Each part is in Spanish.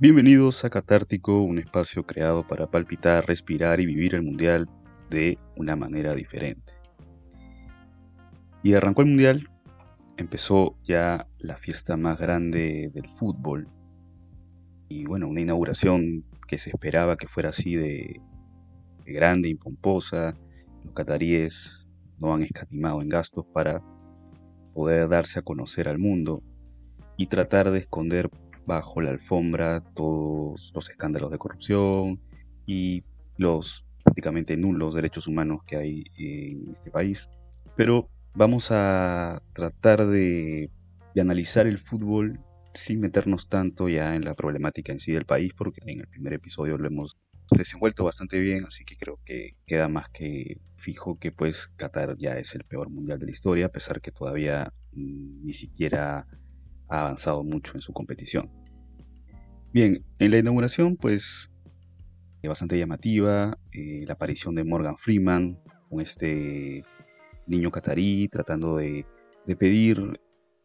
Bienvenidos a Catártico, un espacio creado para palpitar, respirar y vivir el Mundial de una manera diferente. Y arrancó el Mundial, empezó ya la fiesta más grande del fútbol. Y bueno, una inauguración que se esperaba que fuera así de, grande y pomposa. Los cataríes no han escatimado en gastos para poder darse a conocer al mundo y tratar de esconder bajo la alfombra todos los escándalos de corrupción y los prácticamente nulos derechos humanos que hay en este país. Pero vamos a tratar de, analizar el fútbol sin meternos tanto ya en la problemática en sí del país, porque en el primer episodio lo hemos desenvuelto bastante bien, así que creo que queda más que fijo que pues Qatar ya es el peor mundial de la historia, a pesar que todavía mm, ni siquiera ha avanzado mucho en su competición. Bien, en la inauguración, pues, bastante llamativa, eh, la aparición de Morgan Freeman, con este niño catarí, tratando de, pedir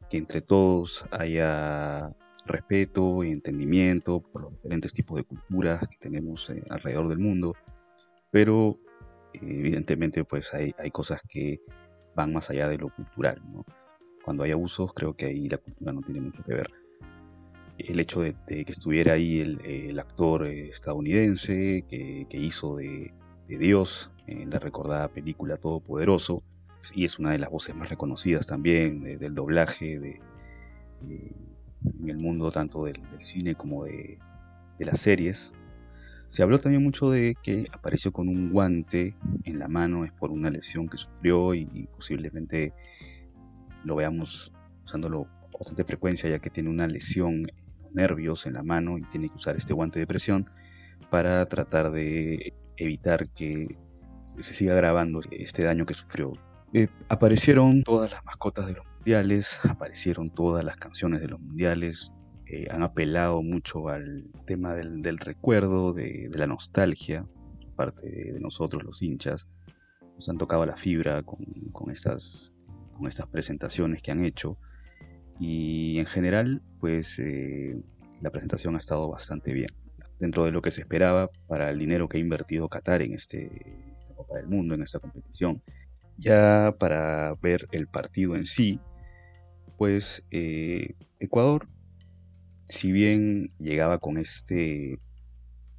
que entre todos haya respeto y entendimiento por los diferentes tipos de culturas que tenemos eh, alrededor del mundo, pero evidentemente pues hay, hay, cosas que van más allá de lo cultural. ¿no? Cuando hay abusos creo que ahí la cultura no tiene mucho que ver el hecho de, que estuviera ahí el, actor eh, estadounidense que, hizo de, Dios en la recordada película Todopoderoso, y es una de las voces más reconocidas también del doblaje de, en el mundo tanto del, cine como de, las series. Se habló también mucho de que apareció con un guante en la mano, es por una lesión que sufrió y, y posiblemente lo veamos usándolo con bastante frecuencia ya que tiene una lesión nervios en la mano y tiene que usar este guante de presión para tratar de evitar que se siga grabando este daño que sufrió. Eh, aparecieron todas las mascotas de los mundiales, aparecieron todas las canciones de los mundiales, eh, han apelado mucho al tema del, recuerdo, de, la nostalgia, parte de, nosotros los hinchas, nos han tocado la fibra con, estas, con estas presentaciones que han hecho y en general pues eh, la presentación ha estado bastante bien dentro de lo que se esperaba para el dinero que ha invertido Qatar en este, Copa del Mundo, en esta competición. Ya para ver el partido en sí, pues eh, Ecuador, si bien llegaba con este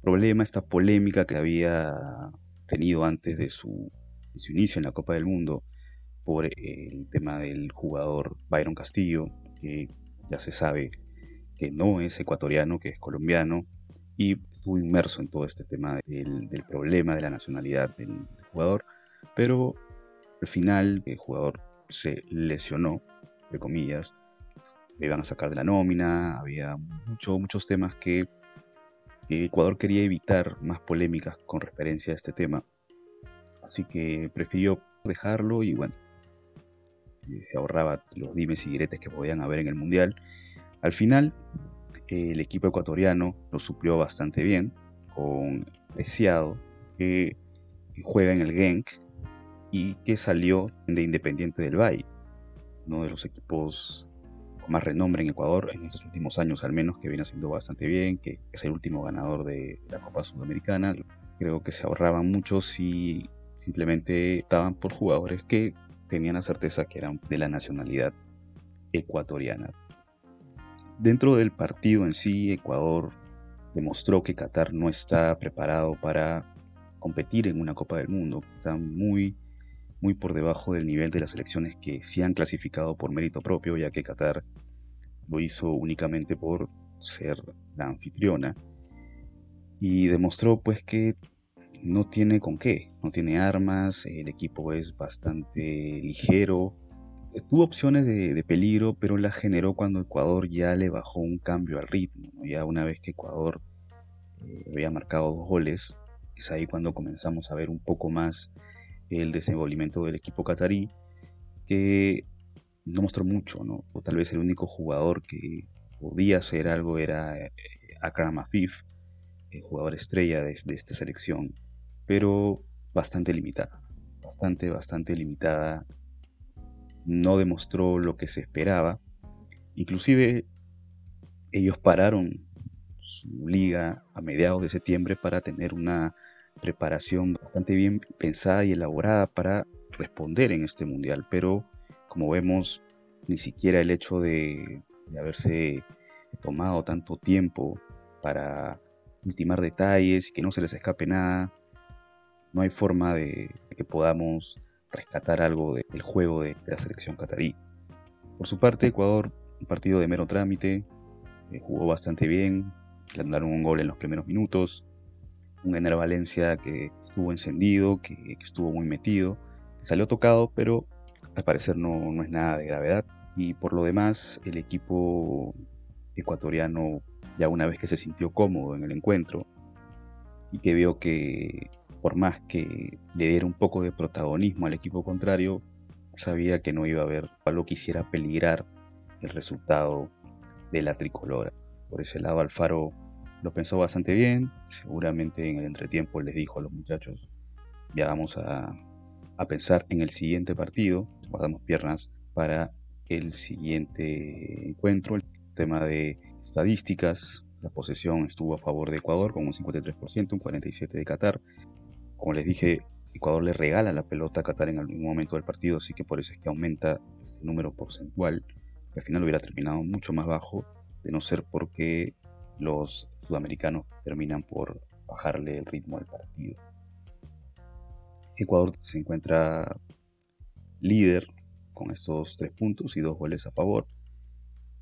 problema, esta polémica que había tenido antes de su, inicio en la Copa del Mundo por el tema del jugador Byron Castillo, que ya se sabe que no es ecuatoriano, que es colombiano, y estuvo inmerso en todo este tema del, problema de la nacionalidad del, jugador, pero al final el jugador se lesionó, de comillas, le iban a sacar de la nómina, había mucho, muchos temas que Ecuador quería evitar más polémicas con referencia a este tema, así que prefirió dejarlo y bueno, se ahorraba los dimes y diretes que podían haber en el Mundial. Al final, el equipo ecuatoriano lo suplió bastante bien con Preciado, que juega en el Genk y que salió de Independiente del Valle, uno de los equipos con más renombre en Ecuador en estos últimos años al menos, que viene haciendo bastante bien, que es el último ganador de la Copa Sudamericana. Creo que se ahorraban mucho si simplemente estaban por jugadores que tenían la certeza que eran de la nacionalidad ecuatoriana. Dentro del partido en sí, Ecuador demostró que Qatar no está preparado para competir en una Copa del Mundo. Está muy, muy por debajo del nivel de las selecciones que sí han clasificado por mérito propio, ya que Qatar lo hizo únicamente por ser la anfitriona. Y demostró pues que no tiene con qué, no tiene armas, el equipo es bastante ligero, tuvo opciones de, peligro, pero las generó cuando Ecuador ya le bajó un cambio al ritmo, ya una vez que Ecuador eh, había marcado dos goles, es ahí cuando comenzamos a ver un poco más el desenvolvimiento del equipo catarí, que no mostró mucho, ¿no? o tal vez el único jugador que podía hacer algo era eh, Akram Afif, el jugador estrella de, de esta selección, pero bastante limitada, bastante, bastante limitada. No demostró lo que se esperaba. Inclusive ellos pararon su liga a mediados de septiembre para tener una preparación bastante bien pensada y elaborada para responder en este mundial, pero como vemos, ni siquiera el hecho de, haberse tomado tanto tiempo para ultimar detalles y que no se les escape nada, no hay forma de, que podamos rescatar algo del juego de, la selección catarí. Por su parte, Ecuador, un partido de mero trámite, eh, jugó bastante bien, le andaron un gol en los primeros minutos, un Ener Valencia que estuvo encendido, que, estuvo muy metido, salió tocado, pero al parecer no, no es nada de gravedad. Y por lo demás, el equipo ecuatoriano, ya una vez que se sintió cómodo en el encuentro y que vio que por más que le diera un poco de protagonismo al equipo contrario, sabía que no iba a haber algo que quisiera peligrar el resultado de la tricolora. Por ese lado, Alfaro lo pensó bastante bien. Seguramente en el entretiempo les dijo a los muchachos, ya vamos a, pensar en el siguiente partido. Guardamos piernas para el siguiente encuentro. El tema de estadísticas, la posesión estuvo a favor de Ecuador con un 53%, un 47% de Qatar. Como les dije, Ecuador le regala la pelota a Qatar en algún momento del partido, así que por eso es que aumenta este número porcentual. al final hubiera terminado mucho más bajo, de no ser porque los sudamericanos terminan por bajarle el ritmo al partido. Ecuador se encuentra líder con estos tres puntos y dos goles a favor.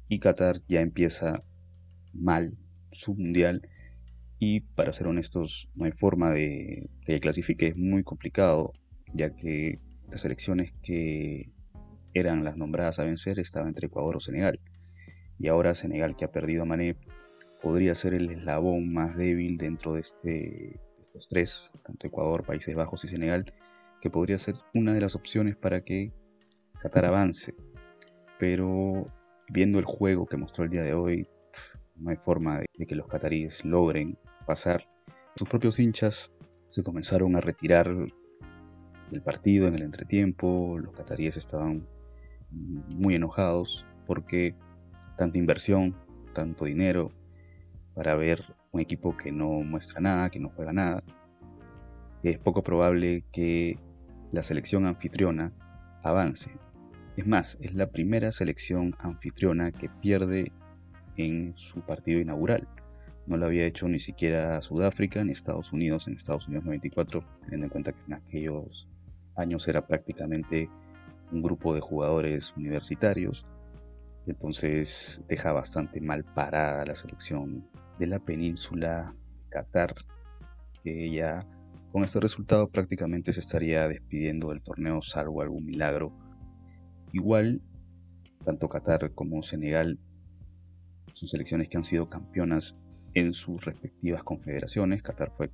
Y Qatar ya empieza mal su mundial. Y para ser honestos, no hay forma de, que clasifique. Es muy complicado, ya que las elecciones que eran las nombradas a vencer estaban entre Ecuador o Senegal. Y ahora Senegal, que ha perdido a Mané, podría ser el eslabón más débil dentro de, este, estos tres, tanto Ecuador, Países Bajos y Senegal, que podría ser una de las opciones para que Qatar avance. Pero viendo el juego que mostró el día de hoy, no hay forma de, que los cataríes logren pasar. Sus propios hinchas se comenzaron a retirar del partido en el entretiempo, los cataríes estaban muy enojados porque tanta inversión, tanto dinero, para ver un equipo que no muestra nada, que no juega nada. Es poco probable que la selección anfitriona avance. Es más, es la primera selección anfitriona que pierde en su partido inaugural. No lo había hecho ni siquiera Sudáfrica ni Estados Unidos en Estados Unidos 94, teniendo en cuenta que en aquellos años era prácticamente un grupo de jugadores universitarios. Entonces deja bastante mal parada la selección de la península Qatar, que ya con este resultado prácticamente se estaría despidiendo del torneo salvo algún milagro. Igual, tanto Qatar como Senegal son selecciones que han sido campeonas en sus respectivas confederaciones. Qatar fue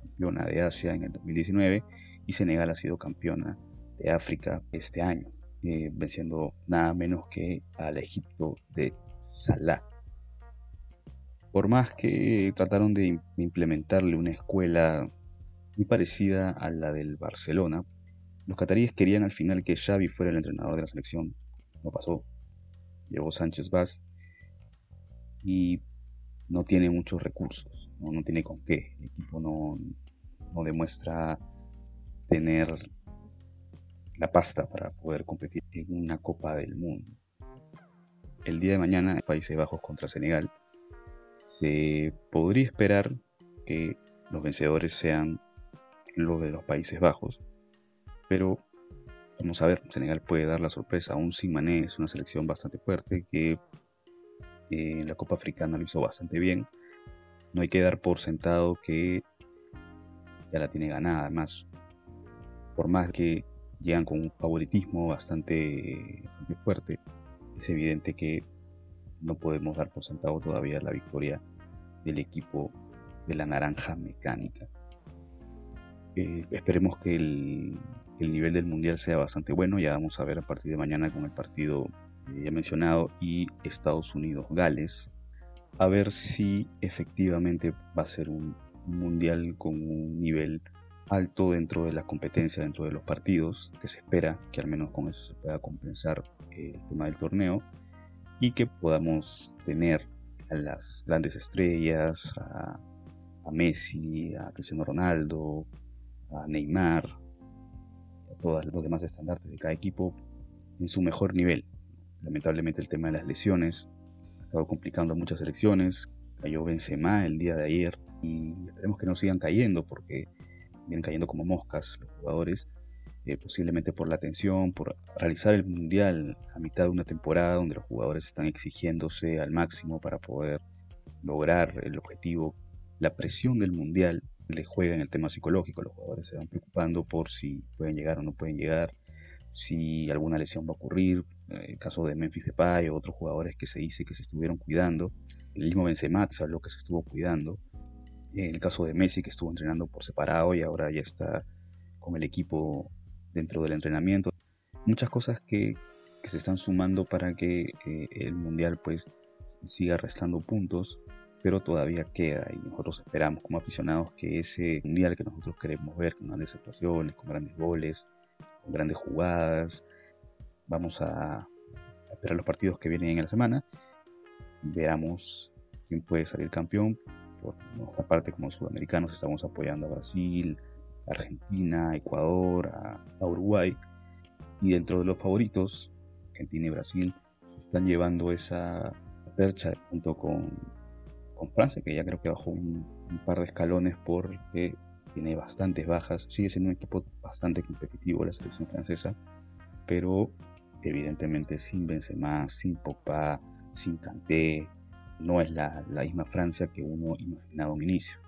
campeona de Asia en el 2019 y Senegal ha sido campeona de África este año, eh, venciendo nada menos que al Egipto de Salah. Por más que trataron de implementarle una escuela muy parecida a la del Barcelona, los cataríes querían al final que Xavi fuera el entrenador de la selección. No pasó. Llegó Sánchez Vaz y no tiene muchos recursos, no, tiene con qué. El equipo no, no demuestra tener la pasta para poder competir en una Copa del Mundo. El día de mañana, Países Bajos contra Senegal se podría esperar que los vencedores sean los de los Países Bajos, pero vamos a ver, Senegal puede dar la sorpresa, aún sin Mané es una selección bastante fuerte que eh, en la Copa Africana lo hizo bastante bien. No hay que dar por sentado que ya la tiene ganada, además, por más que llegan con un favoritismo bastante fuerte, es evidente que no podemos dar por sentado todavía la victoria del equipo de la naranja mecánica. Eh, esperemos que el, nivel del mundial sea bastante bueno. Ya vamos a ver a partir de mañana con el partido ya mencionado, y Estados Unidos-Gales, a ver si efectivamente va a ser un mundial con un nivel alto dentro de la competencia, dentro de los partidos, que se espera que al menos con eso se pueda compensar el tema del torneo y que podamos tener a las grandes estrellas, a, Messi, a Cristiano Ronaldo, a Neymar, a todos los demás estandartes de cada equipo en su mejor nivel. Lamentablemente el tema de las lesiones ha estado complicando muchas selecciones. Cayó Benzema el día de ayer y esperemos que no sigan cayendo porque vienen cayendo como moscas los jugadores, eh, posiblemente por la tensión, por realizar el mundial a mitad de una temporada donde los jugadores están exigiéndose al máximo para poder lograr el objetivo. La presión del mundial le juega en el tema psicológico, los jugadores se van preocupando por si pueden llegar o no pueden llegar, si alguna lesión va a ocurrir, eh, el caso de Memphis Depay o otros jugadores que se dice que se estuvieron cuidando, el mismo Benzema lo que se estuvo cuidando, el caso de Messi, que estuvo entrenando por separado y ahora ya está con el equipo dentro del entrenamiento. Muchas cosas que, se están sumando para que eh, el Mundial pues siga restando puntos, pero todavía queda y nosotros esperamos como aficionados que ese Mundial que nosotros queremos ver con grandes actuaciones, con grandes goles, con grandes jugadas, vamos a esperar los partidos que vienen en la semana, veamos quién puede salir campeón, por nuestra parte como sudamericanos estamos apoyando a Brasil, Argentina, Ecuador, Uruguay. Y dentro de los favoritos, Argentina y Brasil se están llevando esa percha junto con, con Francia, que ya creo que bajó un, par de escalones porque tiene bastantes bajas. Sigue siendo un equipo bastante competitivo la selección francesa, pero evidentemente sin Benzema, sin Pogba, sin Kanté, no es la, misma Francia que uno imaginaba un inicio.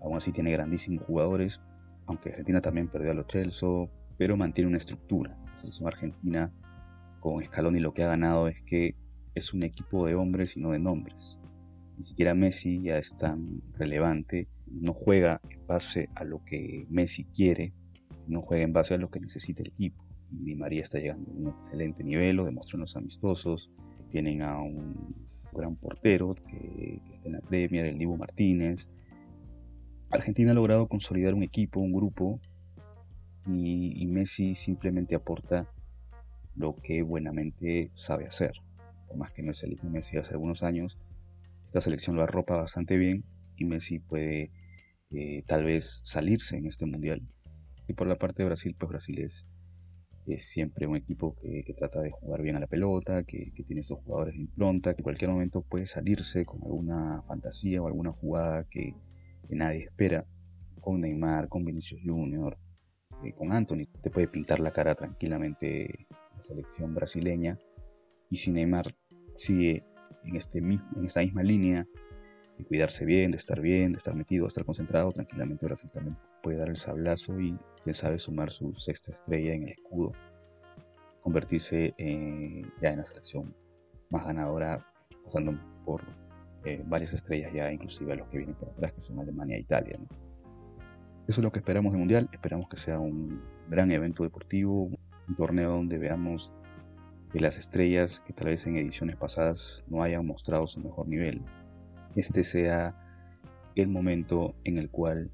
Aún así tiene grandísimos jugadores, aunque Argentina también perdió a los Chelsea, pero mantiene una estructura. Selección argentina con Scaloni lo que ha ganado es que es un equipo de hombres y no de nombres. Ni siquiera Messi ya es tan relevante, no juega en base a lo que Messi quiere, no juega en base a lo que necesita el equipo. Y Di María está llegando a un excelente nivel, lo demostró en los amistosos. Tienen a un gran portero que, está en la Premier, el Divo Martínez. Argentina ha logrado consolidar un equipo, un grupo, y, Messi simplemente aporta lo que buenamente sabe hacer. Por más que no es el mismo Messi hace algunos años, esta selección lo arropa bastante bien y Messi puede eh, tal vez salirse en este mundial. Y por la parte de Brasil, pues Brasil es siempre un equipo que, trata de jugar bien a la pelota, que, tiene estos jugadores de impronta, que en cualquier momento puede salirse con alguna fantasía o alguna jugada que, nadie espera, con Neymar, con Vinicius Junior, eh, con Anthony, te puede pintar la cara tranquilamente la selección brasileña, y si Neymar sigue en, este, en esta misma línea, de cuidarse bien, de estar bien, de estar metido, de estar concentrado, tranquilamente Brasil también puede dar el sablazo y quién sabe sumar su sexta estrella en el escudo, convertirse eh, ya en la selección más ganadora, pasando por eh, varias estrellas ya, inclusive los que vienen por atrás, que son Alemania e Italia. Eso es lo que esperamos del Mundial, esperamos que sea un gran evento deportivo, un torneo donde veamos que las estrellas que tal vez en ediciones pasadas no hayan mostrado su mejor nivel, este sea el momento en el cual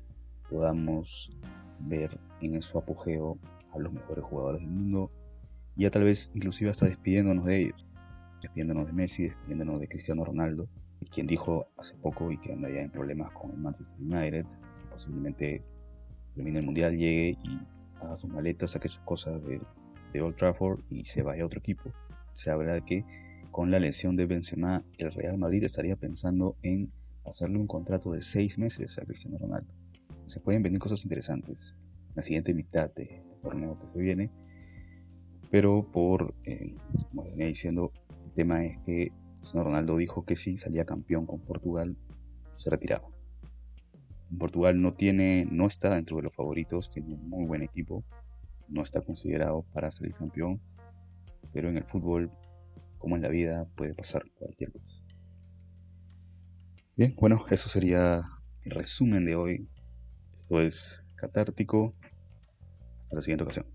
podamos ver en su apogeo a los mejores jugadores del mundo, ya tal vez inclusive hasta despidiéndonos de ellos, despidiéndonos de Messi, despidiéndonos de Cristiano Ronaldo, quien dijo hace poco y que anda ya en problemas con el Manchester United, posiblemente termine el mundial, llegue y haga sus maletas, saque sus cosas de, de Old Trafford y se vaya a otro equipo. Se habla que con la lesión de Benzema, el Real Madrid estaría pensando en hacerle un contrato de seis meses a Cristiano Ronaldo. Se pueden venir cosas interesantes la siguiente mitad del torneo que se viene, pero por, eh, como venía diciendo, el tema es que Cristiano Ronaldo dijo que si salía campeón con Portugal, se retiraba. Portugal no tiene, no está dentro de los favoritos, tiene un muy buen equipo, no está considerado para salir campeón, pero en el fútbol como en la vida puede pasar cualquier cosa. Bien, bueno, eso sería el resumen de hoy. Esto es catártico. Hasta la siguiente ocasión.